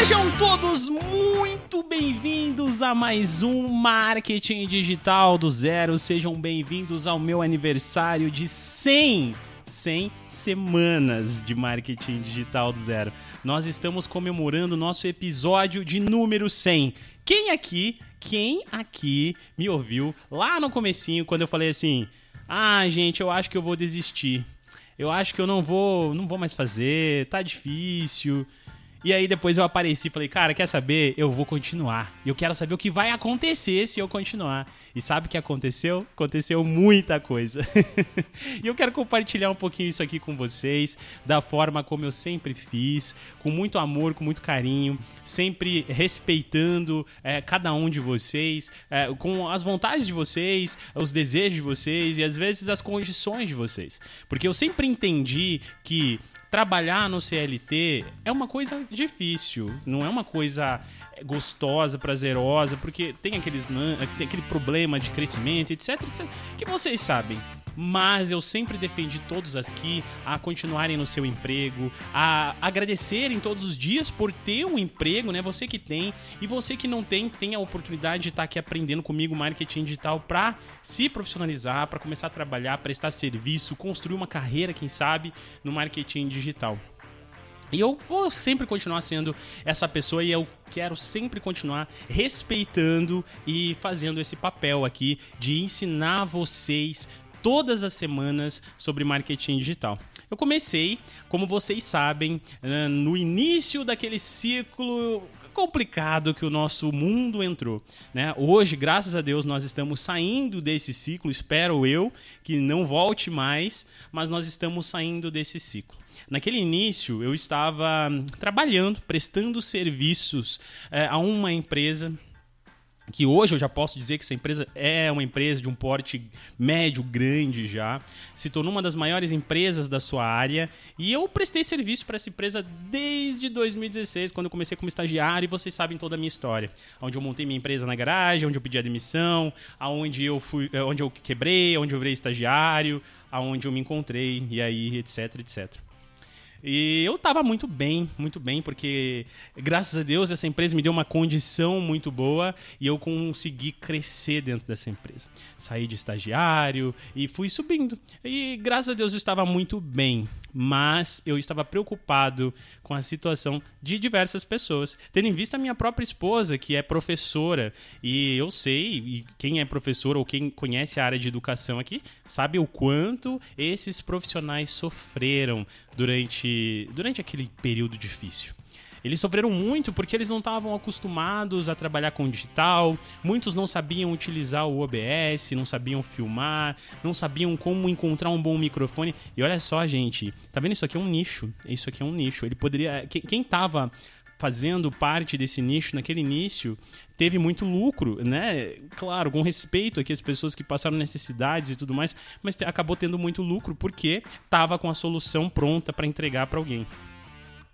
Sejam todos muito bem-vindos a mais um Marketing Digital do Zero. Sejam bem-vindos ao meu aniversário de 100, 100 semanas de Marketing Digital do Zero. Nós estamos comemorando nosso episódio de número 100. Quem aqui, quem aqui me ouviu lá no comecinho quando eu falei assim: "Ah, gente, eu acho que eu vou desistir. Eu acho que eu não vou, não vou mais fazer, tá difícil". E aí depois eu apareci e falei, cara, quer saber? Eu vou continuar. E eu quero saber o que vai acontecer se eu continuar. E sabe o que aconteceu? Aconteceu muita coisa. e eu quero compartilhar um pouquinho isso aqui com vocês, da forma como eu sempre fiz, com muito amor, com muito carinho, sempre respeitando é, cada um de vocês, é, com as vontades de vocês, os desejos de vocês e às vezes as condições de vocês. Porque eu sempre entendi que trabalhar no CLT é uma coisa difícil, não é uma coisa gostosa, prazerosa, porque tem aqueles tem aquele problema de crescimento, etc, etc, que vocês sabem mas eu sempre defendi todos aqui a continuarem no seu emprego, a agradecerem todos os dias por ter um emprego, né? Você que tem e você que não tem, tem a oportunidade de estar aqui aprendendo comigo marketing digital para se profissionalizar, para começar a trabalhar, prestar serviço, construir uma carreira, quem sabe, no marketing digital. E eu vou sempre continuar sendo essa pessoa e eu quero sempre continuar respeitando e fazendo esse papel aqui de ensinar vocês todas as semanas sobre marketing digital. Eu comecei, como vocês sabem, né, no início daquele ciclo complicado que o nosso mundo entrou, né? Hoje, graças a Deus, nós estamos saindo desse ciclo, espero eu que não volte mais, mas nós estamos saindo desse ciclo. Naquele início, eu estava trabalhando, prestando serviços é, a uma empresa que hoje eu já posso dizer que essa empresa é uma empresa de um porte médio, grande já, se tornou uma das maiores empresas da sua área e eu prestei serviço para essa empresa desde 2016, quando eu comecei como estagiário e vocês sabem toda a minha história, onde eu montei minha empresa na garagem, onde eu pedi admissão, aonde eu fui, eh, onde eu quebrei, onde eu virei estagiário, aonde eu me encontrei e aí etc, etc. E eu estava muito bem, muito bem, porque graças a Deus essa empresa me deu uma condição muito boa e eu consegui crescer dentro dessa empresa. Saí de estagiário e fui subindo. E graças a Deus eu estava muito bem, mas eu estava preocupado com a situação de diversas pessoas. Tendo em vista a minha própria esposa, que é professora, e eu sei, e quem é professor ou quem conhece a área de educação aqui, sabe o quanto esses profissionais sofreram durante, durante aquele período difícil. Eles sofreram muito porque eles não estavam acostumados a trabalhar com digital, muitos não sabiam utilizar o OBS, não sabiam filmar, não sabiam como encontrar um bom microfone. E olha só, gente, tá vendo? Isso aqui é um nicho. Isso aqui é um nicho. Ele poderia. Quem estava fazendo parte desse nicho naquele início teve muito lucro, né? Claro, com respeito aqui às pessoas que passaram necessidades e tudo mais, mas acabou tendo muito lucro porque estava com a solução pronta para entregar para alguém.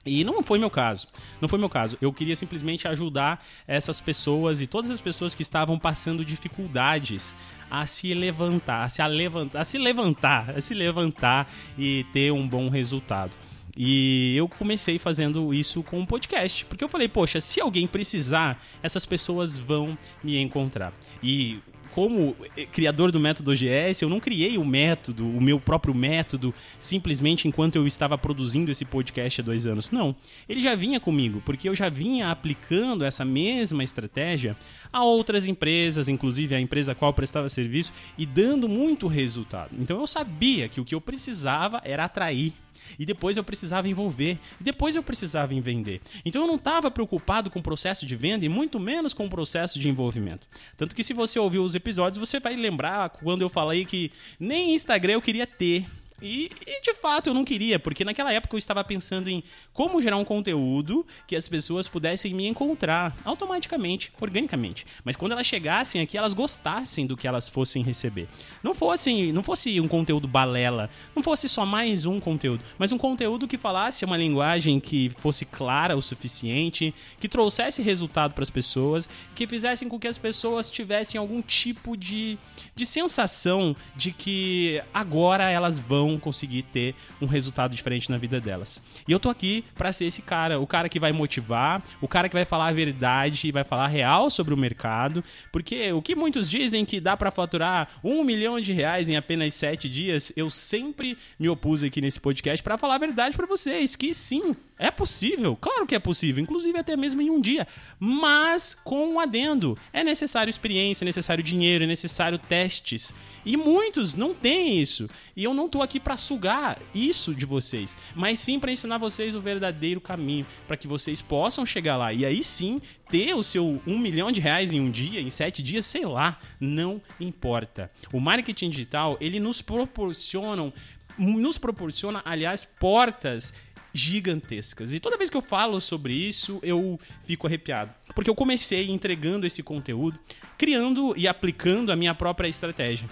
E não foi meu caso. Não foi meu caso. Eu queria simplesmente ajudar essas pessoas e todas as pessoas que estavam passando dificuldades a se levantar, a se levantar, a se levantar, a se levantar e ter um bom resultado. E eu comecei fazendo isso com um podcast, porque eu falei, poxa, se alguém precisar, essas pessoas vão me encontrar. E como eh, criador do método OGS, eu não criei o método, o meu próprio método, simplesmente enquanto eu estava produzindo esse podcast há dois anos. Não. Ele já vinha comigo, porque eu já vinha aplicando essa mesma estratégia a outras empresas, inclusive a empresa a qual prestava serviço, e dando muito resultado. Então eu sabia que o que eu precisava era atrair e depois eu precisava envolver, e depois eu precisava em vender. Então eu não estava preocupado com o processo de venda e muito menos com o processo de envolvimento. Tanto que se você ouviu os episódios, você vai lembrar quando eu falei que nem Instagram eu queria ter. E, e, de fato eu não queria, porque naquela época eu estava pensando em como gerar um conteúdo que as pessoas pudessem me encontrar automaticamente, organicamente. Mas quando elas chegassem aqui, elas gostassem do que elas fossem receber. Não fosse, não fosse um conteúdo balela, não fosse só mais um conteúdo, mas um conteúdo que falasse uma linguagem que fosse clara o suficiente, que trouxesse resultado para as pessoas, que fizessem com que as pessoas tivessem algum tipo de, de sensação de que agora elas vão vão conseguir ter um resultado diferente na vida delas. E eu tô aqui para ser esse cara, o cara que vai motivar, o cara que vai falar a verdade e vai falar real sobre o mercado, porque o que muitos dizem que dá para faturar um milhão de reais em apenas sete dias, eu sempre me opus aqui nesse podcast para falar a verdade para vocês, que sim, é possível, claro que é possível, inclusive até mesmo em um dia, mas com um adendo. É necessário experiência, é necessário dinheiro, é necessário testes. E muitos não têm isso. E eu não tô aqui para sugar isso de vocês, mas sim para ensinar vocês o verdadeiro caminho, para que vocês possam chegar lá. E aí sim ter o seu um milhão de reais em um dia, em sete dias, sei lá, não importa. O marketing digital ele nos proporciona nos proporciona, aliás, portas gigantescas. E toda vez que eu falo sobre isso, eu fico arrepiado. Porque eu comecei entregando esse conteúdo, criando e aplicando a minha própria estratégia.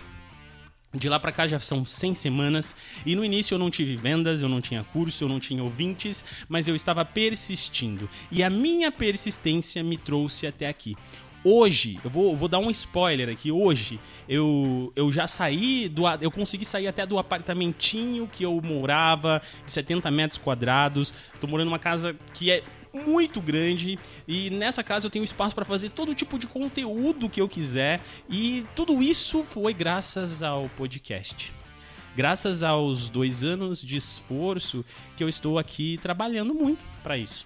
De lá para cá já são 100 semanas e no início eu não tive vendas, eu não tinha curso, eu não tinha ouvintes, mas eu estava persistindo. E a minha persistência me trouxe até aqui. Hoje, eu vou, vou dar um spoiler aqui. Hoje, eu, eu já saí do. Eu consegui sair até do apartamentinho que eu morava, de 70 metros quadrados. Tô morando numa casa que é muito grande e nessa casa eu tenho espaço para fazer todo tipo de conteúdo que eu quiser e tudo isso foi graças ao podcast. Graças aos dois anos de esforço que eu estou aqui trabalhando muito para isso.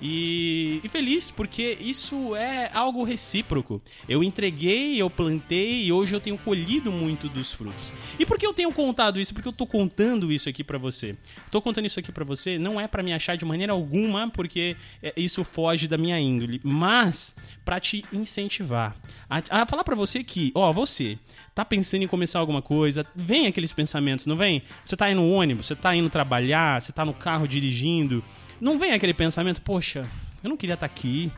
E, e, feliz porque isso é algo recíproco. Eu entreguei, eu plantei e hoje eu tenho colhido muito dos frutos. E por que eu tenho contado isso? Porque eu tô contando isso aqui para você. Tô contando isso aqui para você não é para me achar de maneira alguma, porque é, isso foge da minha índole, mas para te incentivar a, a falar para você que, ó, você tá pensando em começar alguma coisa, vem aqueles pensamentos, não vem? Você tá indo no ônibus, você tá indo trabalhar, você tá no carro dirigindo, não vem aquele pensamento, poxa, eu não queria estar tá aqui.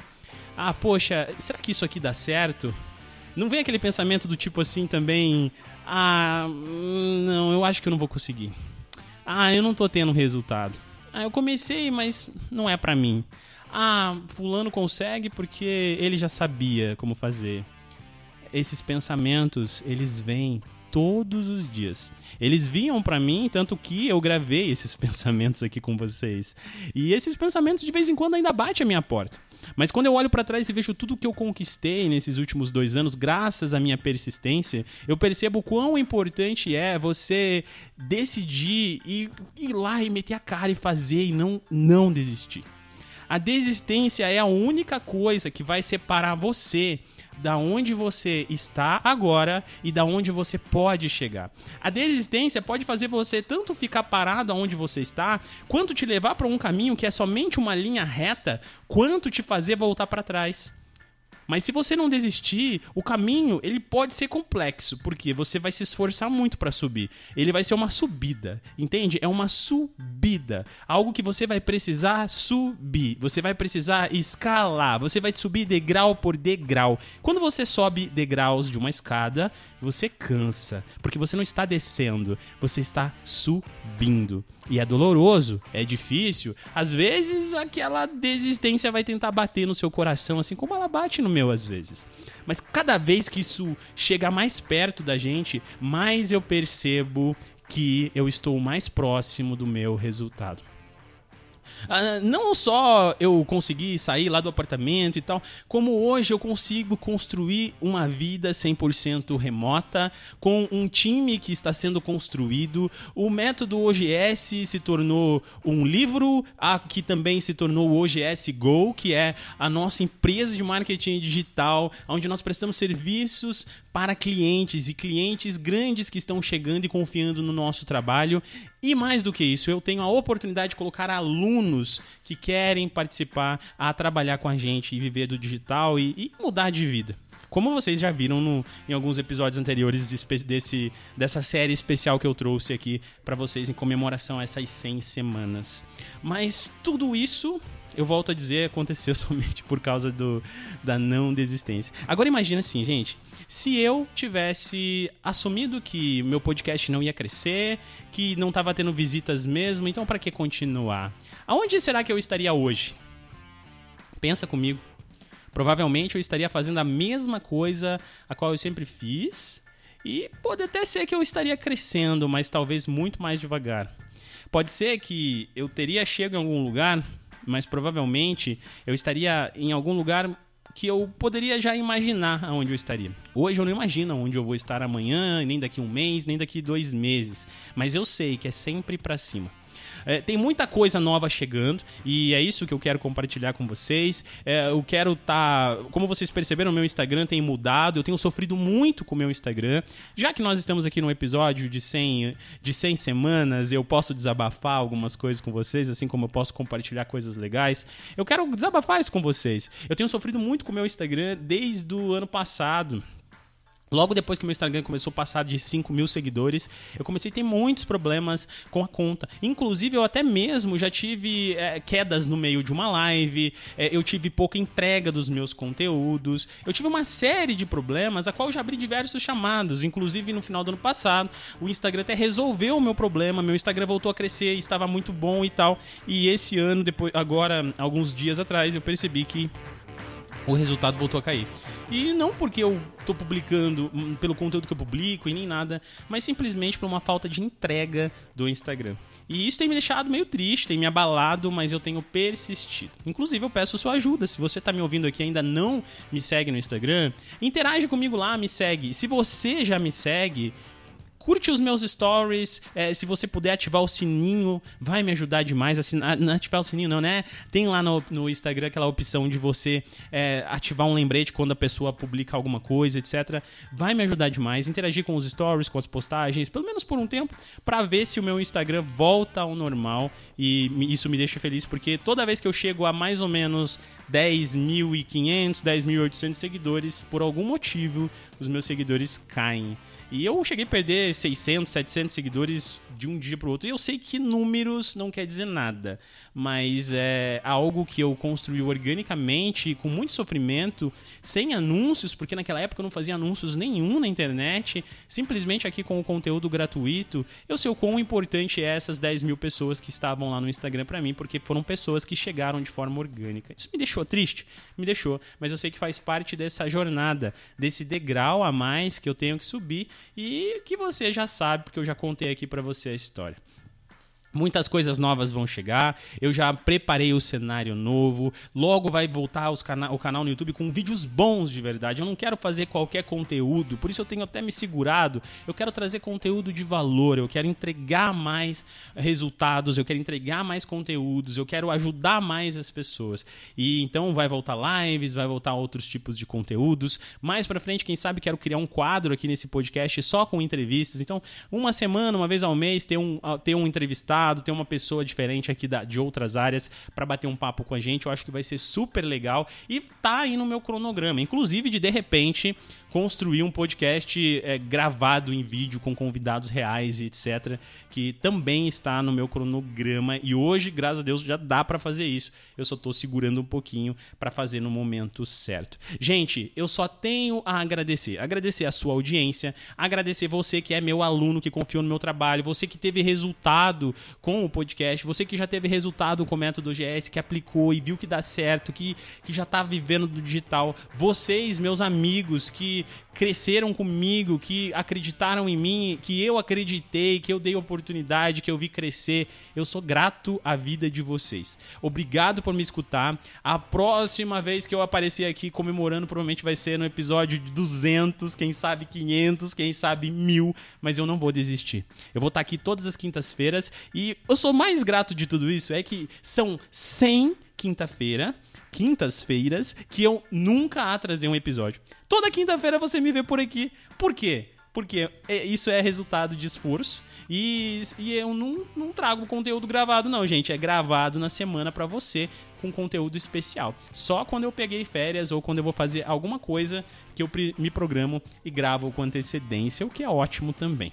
Ah, poxa, será que isso aqui dá certo? Não vem aquele pensamento do tipo assim também, ah, não, eu acho que eu não vou conseguir. Ah, eu não tô tendo resultado. Ah, eu comecei, mas não é para mim. Ah, fulano consegue porque ele já sabia como fazer. Esses pensamentos, eles vêm todos os dias. Eles vinham para mim, tanto que eu gravei esses pensamentos aqui com vocês. E esses pensamentos de vez em quando ainda batem a minha porta. Mas quando eu olho para trás e vejo tudo que eu conquistei nesses últimos dois anos, graças à minha persistência, eu percebo quão importante é você decidir e ir lá e meter a cara e fazer e não, não desistir. A desistência é a única coisa que vai separar você da onde você está agora e da onde você pode chegar. A desistência pode fazer você tanto ficar parado aonde você está, quanto te levar para um caminho que é somente uma linha reta, quanto te fazer voltar para trás. Mas se você não desistir, o caminho ele pode ser complexo, porque você vai se esforçar muito para subir. Ele vai ser uma subida, entende? É uma subida, algo que você vai precisar subir. Você vai precisar escalar, você vai subir degrau por degrau. Quando você sobe degraus de uma escada, você cansa, porque você não está descendo, você está subindo. E é doloroso, é difícil. Às vezes aquela desistência vai tentar bater no seu coração, assim como ela bate no meu às vezes. Mas cada vez que isso chega mais perto da gente, mais eu percebo que eu estou mais próximo do meu resultado. Ah, não só eu consegui sair lá do apartamento e tal, como hoje eu consigo construir uma vida 100% remota, com um time que está sendo construído. O método OGS se tornou um livro, que também se tornou o OGS Go, que é a nossa empresa de marketing digital, onde nós prestamos serviços para clientes e clientes grandes que estão chegando e confiando no nosso trabalho. E mais do que isso, eu tenho a oportunidade de colocar alunos que querem participar a trabalhar com a gente e viver do digital e, e mudar de vida. Como vocês já viram no, em alguns episódios anteriores desse, dessa série especial que eu trouxe aqui para vocês em comemoração a essas 100 semanas. Mas tudo isso eu volto a dizer, aconteceu somente por causa do, da não desistência. Agora imagina assim, gente, se eu tivesse assumido que meu podcast não ia crescer, que não estava tendo visitas mesmo, então para que continuar? Aonde será que eu estaria hoje? Pensa comigo. Provavelmente eu estaria fazendo a mesma coisa a qual eu sempre fiz E pode até ser que eu estaria crescendo, mas talvez muito mais devagar. Pode ser que eu teria chego em algum lugar, mas provavelmente eu estaria em algum lugar que eu poderia já imaginar aonde eu estaria. Hoje eu não imagino onde eu vou estar amanhã, nem daqui um mês, nem daqui dois meses. Mas eu sei que é sempre para cima. É, tem muita coisa nova chegando e é isso que eu quero compartilhar com vocês. É, eu quero estar. Tá, como vocês perceberam, meu Instagram tem mudado. Eu tenho sofrido muito com o meu Instagram. Já que nós estamos aqui no episódio de 100, de 100 semanas, eu posso desabafar algumas coisas com vocês, assim como eu posso compartilhar coisas legais. Eu quero desabafar isso com vocês. Eu tenho sofrido muito com o meu Instagram desde o ano passado. Logo depois que meu Instagram começou a passar de 5 mil seguidores, eu comecei a ter muitos problemas com a conta. Inclusive, eu até mesmo já tive é, quedas no meio de uma live, é, eu tive pouca entrega dos meus conteúdos, eu tive uma série de problemas, a qual eu já abri diversos chamados. Inclusive, no final do ano passado, o Instagram até resolveu o meu problema, meu Instagram voltou a crescer, estava muito bom e tal. E esse ano, depois, agora, alguns dias atrás, eu percebi que o resultado voltou a cair. E não porque eu tô publicando hum, pelo conteúdo que eu publico e nem nada, mas simplesmente por uma falta de entrega do Instagram. E isso tem me deixado meio triste, tem me abalado, mas eu tenho persistido. Inclusive, eu peço sua ajuda. Se você tá me ouvindo aqui e ainda não me segue no Instagram, interage comigo lá, me segue. Se você já me segue, curte os meus stories. É, se você puder ativar o sininho, vai me ajudar demais. Assinar, não ativar o sininho, não, né? Tem lá no, no Instagram aquela opção de você é, ativar um lembrete quando a pessoa publica alguma coisa, etc. Vai me ajudar demais. Interagir com os stories, com as postagens, pelo menos por um tempo, para ver se o meu Instagram volta ao normal. E isso me deixa feliz, porque toda vez que eu chego a mais ou menos 10.500, 10.800 seguidores, por algum motivo, os meus seguidores caem. E eu cheguei a perder 600, 700 seguidores de um dia para o outro. E eu sei que números não quer dizer nada, mas é algo que eu construí organicamente, com muito sofrimento, sem anúncios, porque naquela época eu não fazia anúncios nenhum na internet, simplesmente aqui com o conteúdo gratuito. Eu sei o quão importante é essas 10 mil pessoas que estavam lá no Instagram para mim, porque foram pessoas que chegaram de forma orgânica. Isso me deixou triste? Me deixou, mas eu sei que faz parte dessa jornada, desse degrau a mais que eu tenho que subir e que você já sabe, porque eu já contei aqui para você a história. Muitas coisas novas vão chegar. Eu já preparei o cenário novo. Logo vai voltar cana o canal no YouTube com vídeos bons de verdade. Eu não quero fazer qualquer conteúdo, por isso eu tenho até me segurado. Eu quero trazer conteúdo de valor. Eu quero entregar mais resultados. Eu quero entregar mais conteúdos. Eu quero ajudar mais as pessoas. E então vai voltar lives, vai voltar outros tipos de conteúdos. Mais para frente, quem sabe quero criar um quadro aqui nesse podcast só com entrevistas. Então, uma semana, uma vez ao mês, ter um, ter um entrevistado convidado, ter uma pessoa diferente aqui da, de outras áreas para bater um papo com a gente. Eu acho que vai ser super legal e tá aí no meu cronograma. Inclusive de de repente construir um podcast é, gravado em vídeo com convidados reais e etc. Que também está no meu cronograma e hoje, graças a Deus, já dá para fazer isso. Eu só estou segurando um pouquinho para fazer no momento certo. Gente, eu só tenho a agradecer. Agradecer a sua audiência, agradecer você que é meu aluno, que confiou no meu trabalho, você que teve resultado com o podcast, você que já teve resultado com o método GS, que aplicou e viu que dá certo, que, que já está vivendo do digital, vocês, meus amigos, que cresceram comigo, que acreditaram em mim, que eu acreditei, que eu dei oportunidade, que eu vi crescer. Eu sou grato à vida de vocês. Obrigado por me escutar. A próxima vez que eu aparecer aqui comemorando provavelmente vai ser no episódio 200, quem sabe 500, quem sabe 1000, mas eu não vou desistir. Eu vou estar aqui todas as quintas-feiras e eu sou mais grato de tudo isso é que são 100 quinta-feira quintas-feiras que eu nunca atrasei um episódio. Toda quinta-feira você me vê por aqui. Por quê? Porque é, isso é resultado de esforço. E, e eu não, não trago conteúdo gravado, não, gente. É gravado na semana para você com conteúdo especial. Só quando eu peguei férias ou quando eu vou fazer alguma coisa que eu me programo e gravo com antecedência, o que é ótimo também.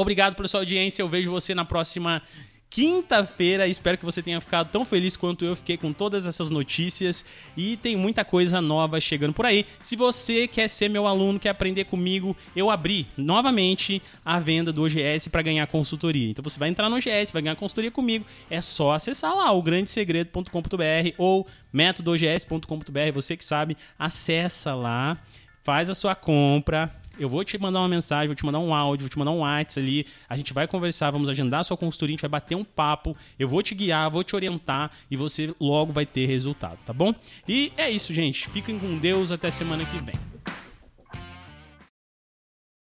Obrigado pela sua audiência. Eu vejo você na próxima quinta-feira. Espero que você tenha ficado tão feliz quanto eu fiquei com todas essas notícias e tem muita coisa nova chegando por aí. Se você quer ser meu aluno, quer aprender comigo, eu abri novamente a venda do OGS para ganhar consultoria. Então você vai entrar no OGS, vai ganhar consultoria comigo. É só acessar lá o grandesegredo.com.br ou métodoogs.com.br, você que sabe, acessa lá, faz a sua compra eu vou te mandar uma mensagem, vou te mandar um áudio, vou te mandar um WhatsApp ali, a gente vai conversar, vamos agendar a sua consultoria, a gente vai bater um papo, eu vou te guiar, vou te orientar e você logo vai ter resultado, tá bom? E é isso, gente. Fiquem com Deus até semana que vem.